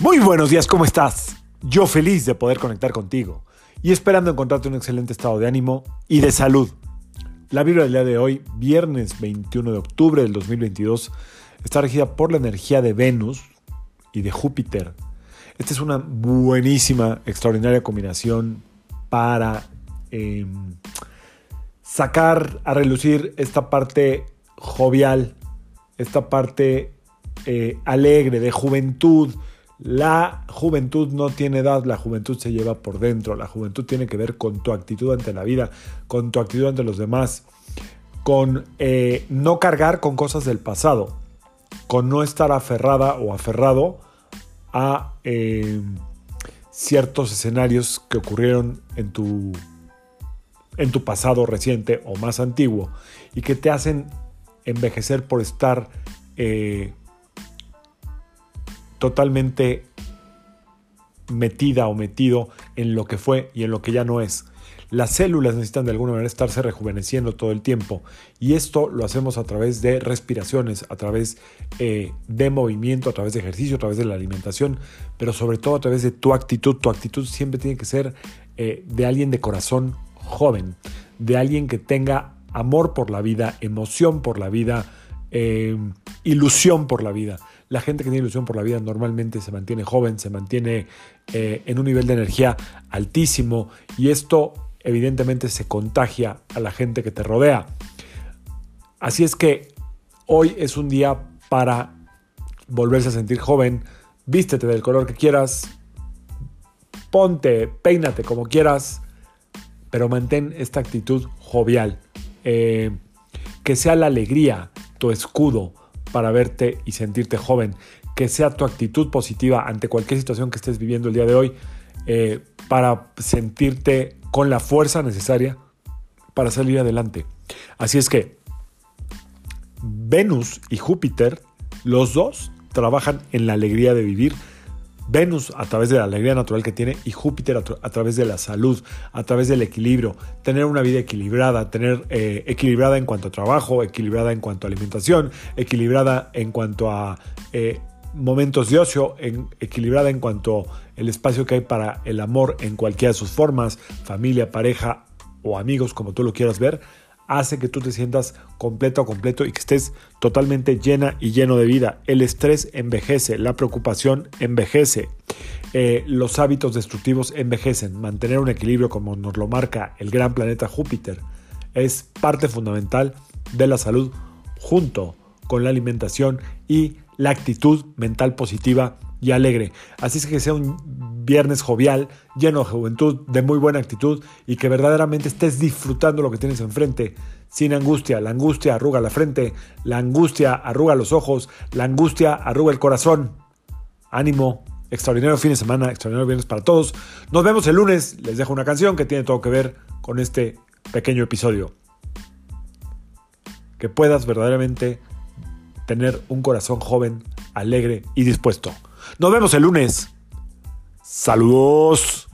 Muy buenos días, ¿cómo estás? Yo feliz de poder conectar contigo y esperando encontrarte un excelente estado de ánimo y de salud. La Biblia del día de hoy, viernes 21 de octubre del 2022, está regida por la energía de Venus y de Júpiter. Esta es una buenísima, extraordinaria combinación para em, sacar a relucir esta parte jovial, esta parte eh, alegre, de juventud, la juventud no tiene edad, la juventud se lleva por dentro, la juventud tiene que ver con tu actitud ante la vida, con tu actitud ante los demás, con eh, no cargar con cosas del pasado, con no estar aferrada o aferrado a eh, ciertos escenarios que ocurrieron en tu, en tu pasado reciente o más antiguo y que te hacen envejecer por estar eh, totalmente metida o metido en lo que fue y en lo que ya no es. Las células necesitan de alguna manera estarse rejuveneciendo todo el tiempo y esto lo hacemos a través de respiraciones, a través eh, de movimiento, a través de ejercicio, a través de la alimentación, pero sobre todo a través de tu actitud. Tu actitud siempre tiene que ser eh, de alguien de corazón joven, de alguien que tenga amor por la vida, emoción por la vida, eh, ilusión por la vida. La gente que tiene ilusión por la vida normalmente se mantiene joven, se mantiene eh, en un nivel de energía altísimo y esto evidentemente se contagia a la gente que te rodea. Así es que hoy es un día para volverse a sentir joven, vístete del color que quieras, ponte, peínate como quieras, pero mantén esta actitud jovial. Eh, que sea la alegría tu escudo, para verte y sentirte joven, que sea tu actitud positiva ante cualquier situación que estés viviendo el día de hoy, eh, para sentirte con la fuerza necesaria para salir adelante. Así es que Venus y Júpiter, los dos trabajan en la alegría de vivir Venus a través de la alegría natural que tiene y Júpiter a, través de la salud, a través del equilibrio, tener una vida equilibrada, tener eh, equilibrada en cuanto a trabajo, equilibrada en cuanto a alimentación, equilibrada en cuanto a eh, momentos de ocio, equilibrada en cuanto al espacio que hay para el amor en cualquiera de sus formas, familia, pareja o amigos, como tú lo quieras ver hace que tú te sientas completo o completo y que estés totalmente llena y lleno de vida. El estrés envejece, la preocupación envejece, eh, los hábitos destructivos envejecen. Mantener un equilibrio como nos lo marca el gran planeta Júpiter es parte fundamental de la salud junto con la alimentación y la actitud mental positiva y alegre. Así es que sea un viernes jovial, lleno de juventud, de muy buena actitud y que verdaderamente estés disfrutando lo que tienes enfrente, sin angustia. La angustia arruga la frente, la angustia arruga los ojos, la angustia arruga el corazón. Ánimo, extraordinario fin de semana, extraordinario viernes para todos. Nos vemos el lunes, les dejo una canción que tiene todo que ver con este pequeño episodio. Que puedas verdaderamente tener un corazón joven, alegre y dispuesto. Nos vemos el lunes. Saludos.